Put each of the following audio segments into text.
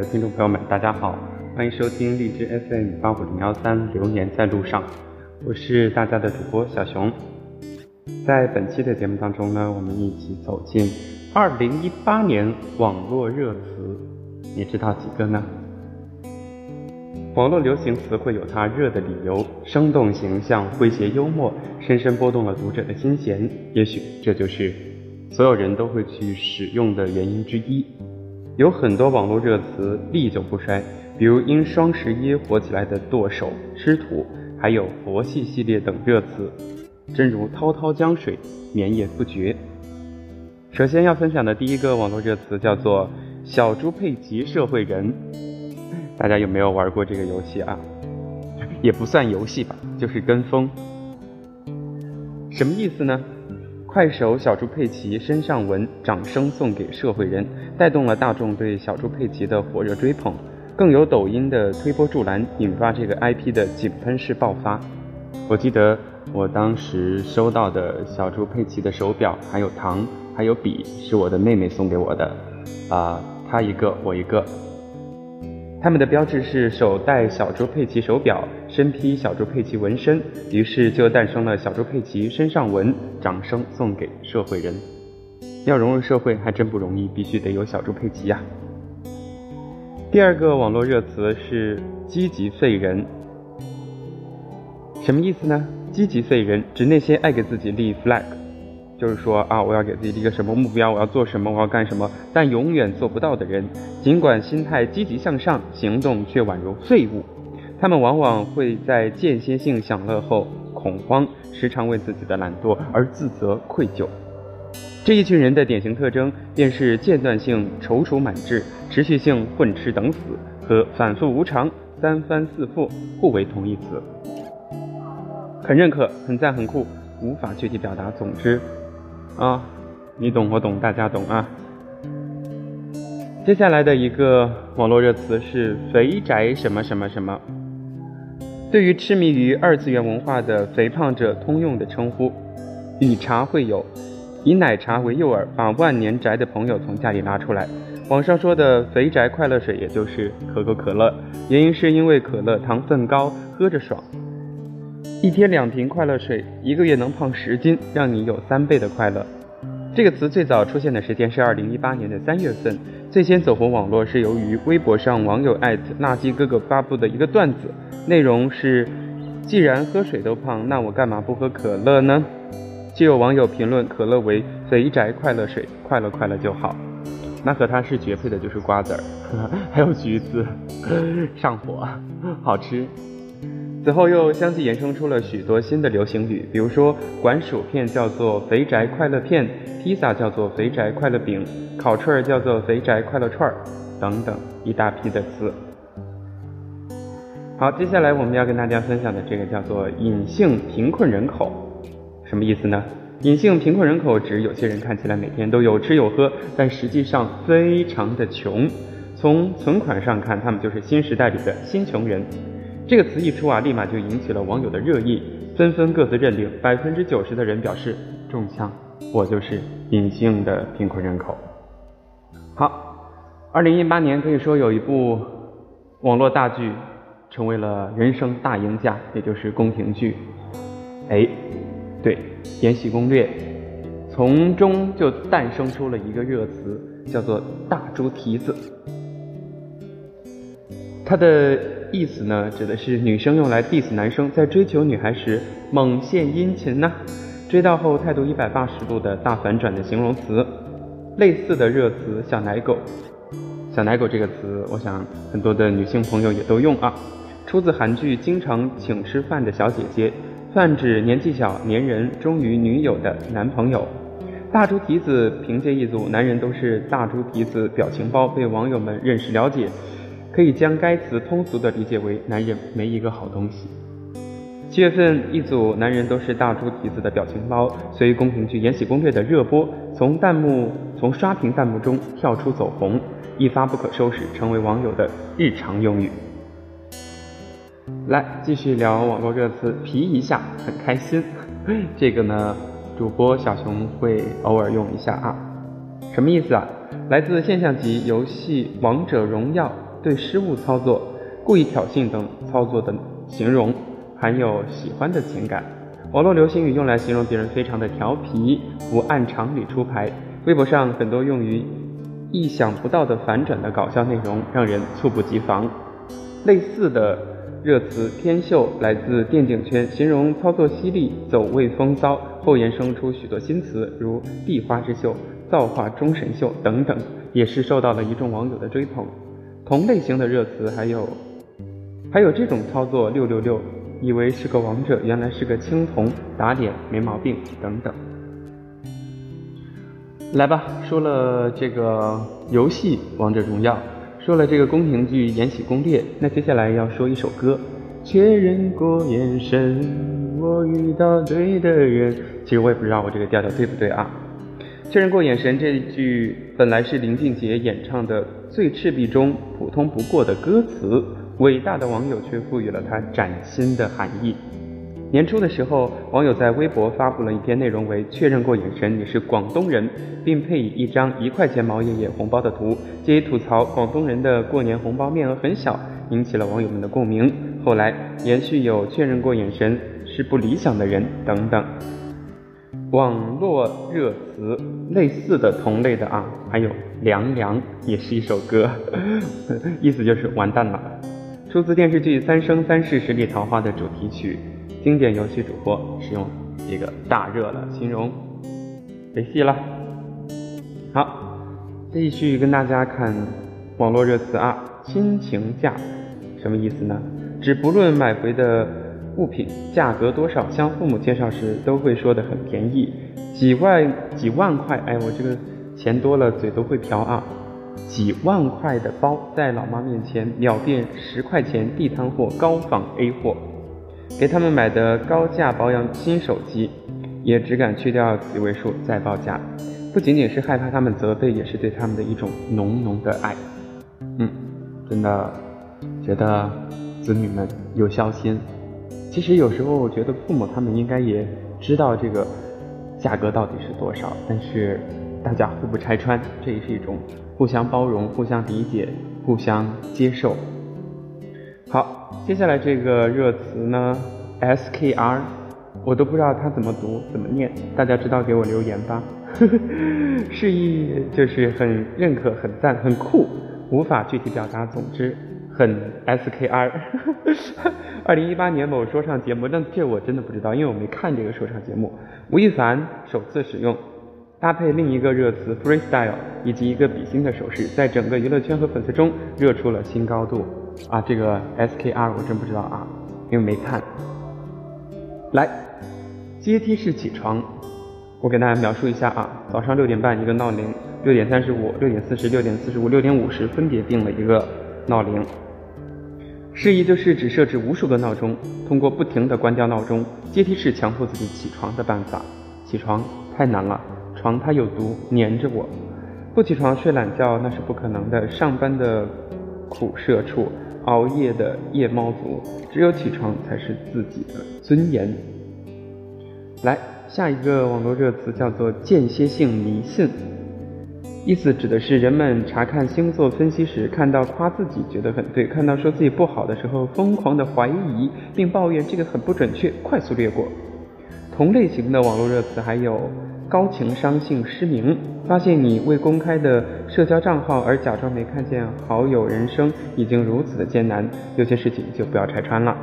的听众朋友们，大家好，欢迎收听荔枝 FM 八五零幺三，流年在路上，我是大家的主播小熊。在本期的节目当中呢，我们一起走进二零一八年网络热词，你知道几个呢？网络流行词汇有它热的理由，生动形象、诙谐幽默，深深拨动了读者的心弦。也许这就是所有人都会去使用的原因之一。有很多网络热词历久不衰，比如因双十一火起来的剁手、吃土，还有佛系系列等热词，真如滔滔江水，绵延不绝。首先要分享的第一个网络热词叫做“小猪佩奇社会人”，大家有没有玩过这个游戏啊？也不算游戏吧，就是跟风。什么意思呢？快手小猪佩奇身上纹，掌声送给社会人，带动了大众对小猪佩奇的火热追捧，更有抖音的推波助澜，引发这个 IP 的井喷式爆发。我记得我当时收到的小猪佩奇的手表，还有糖，还有笔，是我的妹妹送给我的，啊，她一个，我一个。他们的标志是手戴小猪佩奇手表，身披小猪佩奇纹身，于是就诞生了小猪佩奇身上纹，掌声送给社会人。要融入社会还真不容易，必须得有小猪佩奇呀。第二个网络热词是积极废人，什么意思呢？积极废人指那些爱给自己立 flag。就是说啊，我要给自己立个什么目标，我要做什么，我要干什么，但永远做不到的人，尽管心态积极向上，行动却宛如废物。他们往往会在间歇性享乐后恐慌，时常为自己的懒惰而自责愧疚。这一群人的典型特征便是间断性踌躇满志，持续性混吃等死和反复无常、三番四复互为同义词。很认可，很赞，很酷，无法具体表达。总之。啊，你懂我懂，大家懂啊。接下来的一个网络热词是“肥宅什么什么什么”，对于痴迷于二次元文化的肥胖者通用的称呼。以茶会友，以奶茶为诱饵，把万年宅的朋友从家里拉出来。网上说的“肥宅快乐水”，也就是可口可乐，原因是因为可乐糖分高，喝着爽。一天两瓶快乐水，一个月能胖十斤，让你有三倍的快乐。这个词最早出现的时间是二零一八年的三月份，最先走红网络是由于微博上网友艾特垃圾哥哥发布的一个段子，内容是：既然喝水都胖，那我干嘛不喝可乐呢？就有网友评论可乐为肥宅快乐水，快乐快乐就好。那和它是绝配的就是瓜子儿，还有橘子，上火，好吃。此后又相继衍生出了许多新的流行语，比如说管薯片叫做肥宅快乐片，披萨叫做肥宅快乐饼，烤串儿叫做肥宅快乐串儿，等等一大批的词。好，接下来我们要跟大家分享的这个叫做隐性贫困人口，什么意思呢？隐性贫困人口指有些人看起来每天都有吃有喝，但实际上非常的穷。从存款上看，他们就是新时代里的新穷人。这个词一出啊，立马就引起了网友的热议，纷纷各自认定，百分之九十的人表示中枪，我就是隐性的贫困人口。好，二零一八年可以说有一部网络大剧成为了人生大赢家，也就是宫廷剧。哎，对，《延禧攻略》，从中就诞生出了一个热词，叫做“大猪蹄子”，它的。意思呢，指的是女生用来 diss 男生在追求女孩时猛献殷勤呢，追到后态度一百八十度的大反转的形容词。类似的热词“小奶狗”，“小奶狗”这个词，我想很多的女性朋友也都用啊。出自韩剧《经常请吃饭的小姐姐》，泛指年纪小、粘人、忠于女友的男朋友。大猪蹄子凭借一组“男人都是大猪蹄子”表情包被网友们认识了解。可以将该词通俗地理解为男人没一个好东西。七月份，一组男人都是大猪蹄子的表情包，随宫廷剧《延禧攻略》的热播，从弹幕从刷屏弹幕中跳出走红，一发不可收拾，成为网友的日常用语。来，继续聊网络热词，皮一下很开心。这个呢，主播小熊会偶尔用一下啊。什么意思啊？来自现象级游戏《王者荣耀》对失误操作、故意挑衅等操作的形容，含有喜欢的情感。网络流行语用来形容别人非常的调皮，不按常理出牌。微博上很多用于意想不到的反转的搞笑内容，让人猝不及防。类似的热词“天秀”来自电竞圈，形容操作犀利、走位风骚。后衍生出许多新词，如“地花之秀”、“造化钟神秀”等等，也是受到了一众网友的追捧。同类型的热词还有，还有这种操作“六六六”。以为是个王者，原来是个青铜，打脸没毛病等等。来吧，说了这个游戏《王者荣耀》，说了这个宫廷剧《延禧攻略》，那接下来要说一首歌。确认过眼神，我遇到对的人。其实我也不知道我这个调调对不对啊。确认过眼神这句本来是林俊杰演唱的《最赤壁》中普通不过的歌词。伟大的网友却赋予了它崭新的含义。年初的时候，网友在微博发布了一篇内容为“确认过眼神，你是广东人”，并配以一张一块钱毛爷爷红包的图，借以吐槽广东人的过年红包面额很小，引起了网友们的共鸣。后来延续有“确认过眼神是不理想的人”等等网络热词，类似的同类的啊，还有“凉凉”也是一首歌，意思就是完蛋了。出自电视剧《三生三世十里桃花》的主题曲，经典游戏主播使用这个大热了形容没戏了。好，继续跟大家看网络热词啊，亲情价什么意思呢？指不论买回的物品价格多少，向父母介绍时都会说的很便宜，几万几万块，哎，我这个钱多了嘴都会瓢啊。几万块的包，在老妈面前秒变十块钱地摊货、高仿 A 货。给他们买的高价保养新手机，也只敢去掉几位数再报价。不仅仅是害怕他们责备，也是对他们的一种浓浓的爱。嗯，真的觉得子女们有孝心。其实有时候我觉得父母他们应该也知道这个价格到底是多少，但是大家互不拆穿，这也是一种。互相包容，互相理解，互相接受。好，接下来这个热词呢，skr，我都不知道它怎么读，怎么念，大家知道给我留言吧。示意就是很认可、很赞、很酷，无法具体表达，总之很 skr。二零一八年某说唱节目，但这我真的不知道，因为我没看这个说唱节目。吴亦凡首次使用。搭配另一个热词 freestyle 以及一个比心的手势，在整个娱乐圈和粉丝中热出了新高度啊！这个 skr 我真不知道啊，因为没看。来，阶梯式起床，我给大家描述一下啊。早上六点半一个闹铃，六点三十五、六点四十、六点四十五、六点五十分别定了一个闹铃。示意就是只设置无数个闹钟，通过不停的关掉闹钟，阶梯式强迫自己起床的办法。起床太难了。床它有毒，粘着我，不起床睡懒觉那是不可能的。上班的苦社畜，熬夜的夜猫族，只有起床才是自己的尊严。来，下一个网络热词叫做间歇性迷信，意思指的是人们查看星座分析时，看到夸自己觉得很对，看到说自己不好的时候，疯狂的怀疑并抱怨这个很不准确，快速略过。同类型的网络热词还有。高情商性失明，发现你未公开的社交账号而假装没看见好友人生已经如此的艰难，有些事情就不要拆穿了。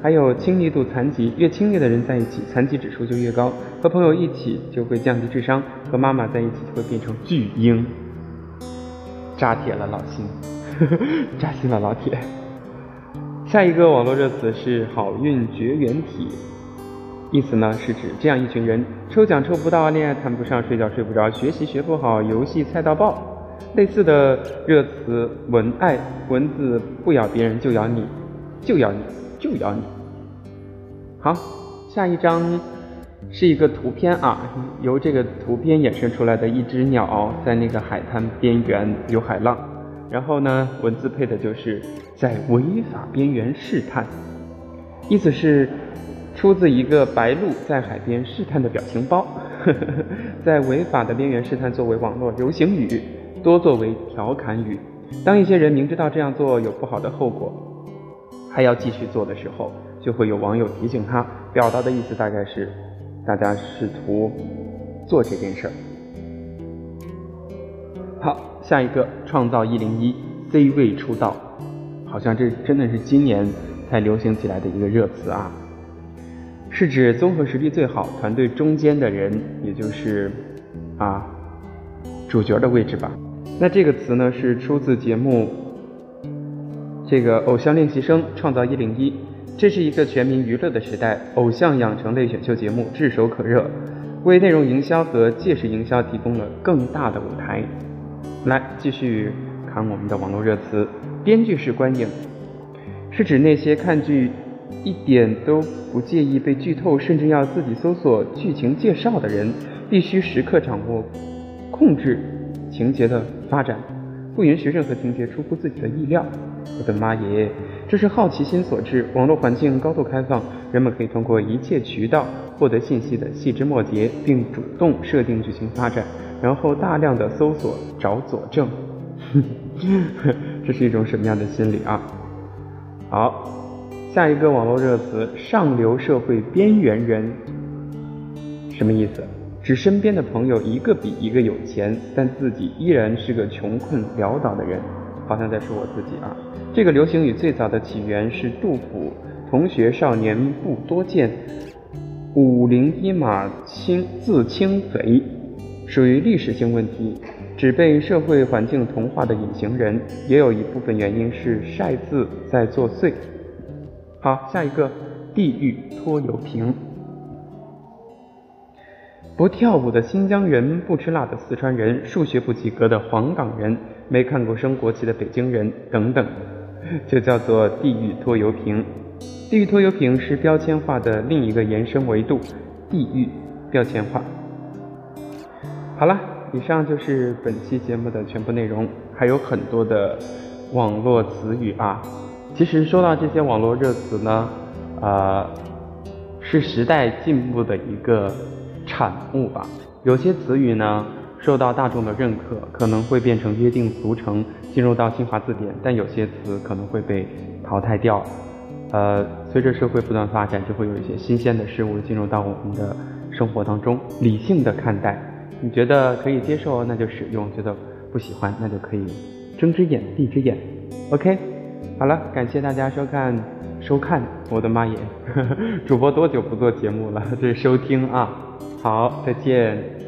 还有亲密度残疾，越亲密的人在一起，残疾指数就越高。和朋友一起就会降低智商，和妈妈在一起就会变成巨婴。扎铁了老心，扎心了老铁。下一个网络热词是好运绝缘体。意思呢是指这样一群人：抽奖抽不到，恋爱谈不上，睡觉睡不着，学习学不好，游戏菜到爆。类似的热词文爱，蚊子不咬别人就咬你，就咬你，就咬你。好，下一张是一个图片啊，由这个图片衍生出来的一只鸟在那个海滩边缘有海浪，然后呢文字配的就是在违法边缘试探，意思是。出自一个白鹭在海边试探的表情包，在违法的边缘试探作为网络流行语，多作为调侃语。当一些人明知道这样做有不好的后果，他要继续做的时候，就会有网友提醒他，表达的意思大概是，大家试图做这件事儿。好，下一个创造一零一 C 位出道，好像这真的是今年才流行起来的一个热词啊，是指综合实力最好、团队中间的人，也就是啊主角的位置吧。那这个词呢是出自节目这个偶像练习生创造一零一，这是一个全民娱乐的时代，偶像养成类选秀节目炙手可热，为内容营销和借势营销提供了更大的舞台。来继续看我们的网络热词，编剧式观影，是指那些看剧一点都不介意被剧透，甚至要自己搜索剧情介绍的人，必须时刻掌握控制情节的发展，不允许任何情节出乎自己的意料。我的妈耶，这是好奇心所致。网络环境高度开放，人们可以通过一切渠道获得信息的细枝末节，并主动设定剧情发展。然后大量的搜索找佐证，这是一种什么样的心理啊？好，下一个网络热词“上流社会边缘人”，什么意思？使身边的朋友一个比一个有钱，但自己依然是个穷困潦倒的人，好像在说我自己啊。这个流行语最早的起源是杜甫“同学少年不多见，武林一马轻自轻肥”。属于历史性问题，只被社会环境同化的隐形人，也有一部分原因是晒字在作祟。好，下一个地狱拖油瓶，不跳舞的新疆人，不吃辣的四川人，数学不及格的黄冈人，没看过升国旗的北京人等等，就叫做地域拖油瓶。地域拖油瓶是标签化的另一个延伸维度，地域标签化。好了，以上就是本期节目的全部内容，还有很多的网络词语啊。其实说到这些网络热词呢，呃，是时代进步的一个产物吧。有些词语呢受到大众的认可，可能会变成约定俗成，进入到新华字典；但有些词可能会被淘汰掉。呃，随着社会不断发展，就会有一些新鲜的事物进入到我们的生活当中，理性的看待。你觉得可以接受，那就使用；觉得不喜欢，那就可以睁只眼闭只眼。OK，好了，感谢大家收看收看。我的妈耶，主播多久不做节目了？这是收听啊。好，再见。